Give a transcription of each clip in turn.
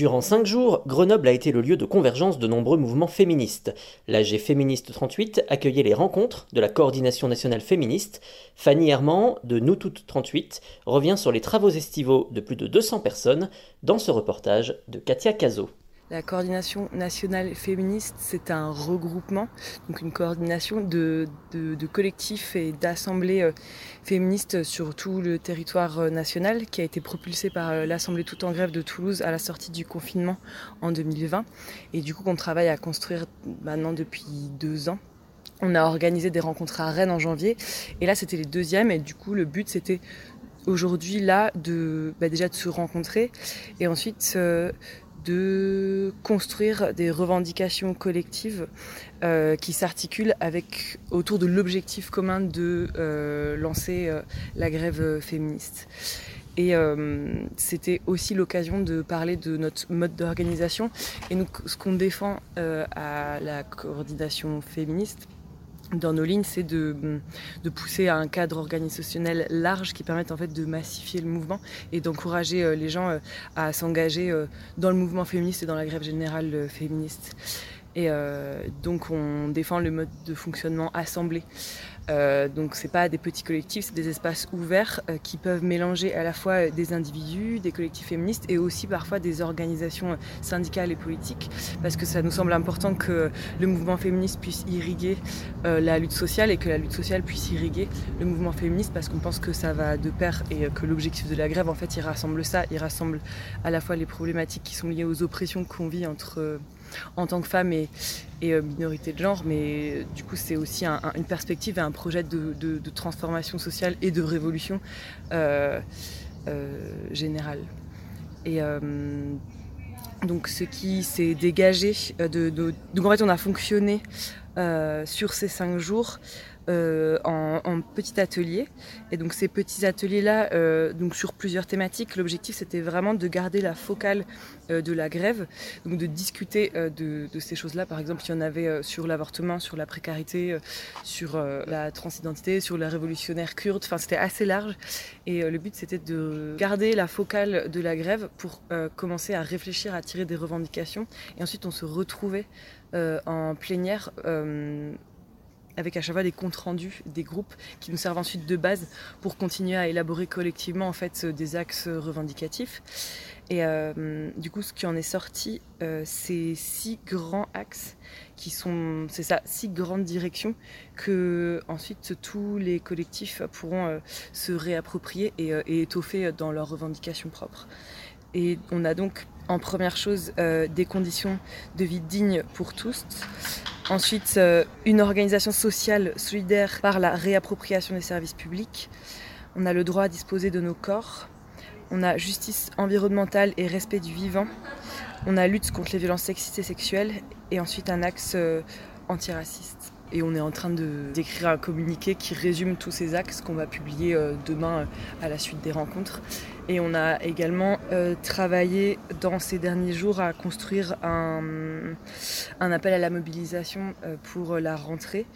Durant cinq jours, Grenoble a été le lieu de convergence de nombreux mouvements féministes. L'AG Féministe 38 accueillait les rencontres de la Coordination nationale féministe. Fanny Herman, de Nous Toutes 38, revient sur les travaux estivaux de plus de 200 personnes dans ce reportage de Katia Cazot. La coordination nationale féministe, c'est un regroupement, donc une coordination de, collectifs et d'assemblées euh, féministes sur tout le territoire euh, national qui a été propulsé par euh, l'Assemblée toute en grève de Toulouse à la sortie du confinement en 2020 et du coup qu'on travaille à construire maintenant depuis deux ans. On a organisé des rencontres à Rennes en janvier. Et là c'était les deuxièmes. Et du coup le but c'était aujourd'hui là de bah, déjà de se rencontrer. Et ensuite de construire des revendications collectives euh, qui s'articulent autour de l'objectif commun de euh, lancer euh, la grève féministe. Et c'était aussi l'occasion de parler de notre mode d'organisation et nous, ce qu'on défend à la coordination féministe dans nos lignes, c'est de, pousser à un cadre organisationnel large qui permette en fait de massifier le mouvement et d'encourager euh, les gens euh, à s'engager euh, dans le mouvement féministe et dans la grève générale féministe. Et donc on défend le mode de fonctionnement assemblé. Euh, donc c'est pas des petits collectifs, c'est des espaces ouverts euh, qui peuvent mélanger à la fois des individus, des collectifs féministes et aussi parfois des organisations syndicales et politiques, parce que ça nous semble important que le mouvement féministe puisse irriguer euh, la lutte sociale et que la lutte sociale puisse irriguer le mouvement féministe, parce qu'on pense que ça va de pair et que l'objectif de la grève en fait il rassemble ça, il rassemble à la fois les problématiques qui sont liées aux oppressions qu'on vit entre en tant que femme et, euh, minorité de genre, mais euh, du coup c'est aussi une perspective et un projet de, transformation sociale et de révolution euh, générale. Et donc ce qui s'est dégagé de, Donc en fait on a fonctionné sur ces cinq jours euh, en, petits ateliers. Et donc ces petits ateliers-là, euh, donc sur plusieurs thématiques, l'objectif c'était vraiment de garder la focale euh, de la grève, donc de discuter de, ces choses-là. Par exemple, il y en avait sur l'avortement, sur la précarité, sur la transidentité, sur la révolutionnaire kurde. Enfin, c'était assez large. Et le but c'était de garder la focale de la grève pour commencer à réfléchir, à tirer des revendications. Et ensuite, on se retrouvait en plénière avec à chaque fois des comptes rendus des groupes qui nous servent ensuite de base pour continuer à élaborer collectivement en fait des axes revendicatifs. Et euh, du coup, ce qui en est sorti, euh, c'est six grands axes qui sont, c'est ça, six grandes directions que ensuite tous les collectifs pourront euh, se réapproprier et, et, étoffer dans leurs revendications propres. Et on a donc en première chose des conditions de vie dignes pour tous, Ensuite, euh, une organisation sociale solidaire par la réappropriation des services publics. On a le droit à disposer de nos corps. On a justice environnementale et respect du vivant. On a lutte contre les violences sexistes et sexuelles. Et ensuite, un axe euh, antiraciste. Et on est en train d'écrire un communiqué qui résume tous ces axes qu'on va publier euh, demain à la suite des rencontres. Et on a également euh, travaillé dans ces derniers jours à construire un, appel à la mobilisation euh, pour la rentrée.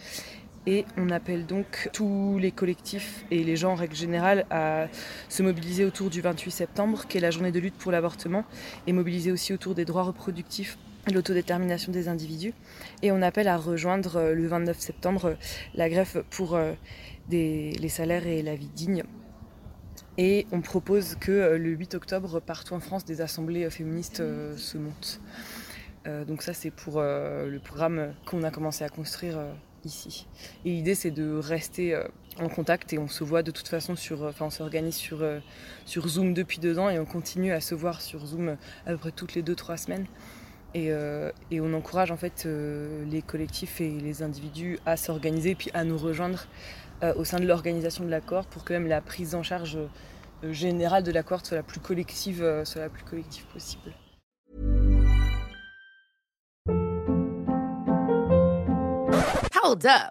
Et on appelle donc tous les collectifs et les gens en règle générale à se mobiliser autour du 28 septembre, qui est la journée de lutte pour l'avortement, et mobiliser aussi autour des droits reproductifs l'autodétermination des individus. Et on appelle à rejoindre euh, le 29 septembre la greffe pour les salaires et la vie digne et on propose que euh, le 8 octobre, partout en France, des assemblées euh, féministes euh, se montent. donc ça, c'est pour le programme qu'on a commencé à construire ici. Et l'idée, c'est de rester en contact et on se voit de toute façon sur, enfin, on s'organise sur, sur Zoom depuis deux ans et on continue à se voir sur Zoom à peu près toutes les deux, trois semaines. Et, et on encourage en fait les collectifs et les individus à s'organiser et puis à nous rejoindre au sein de l'organisation de la cohorte pour que même la prise en charge générale de la cohorte soit la plus collective, soit la plus collective possible. Hold up.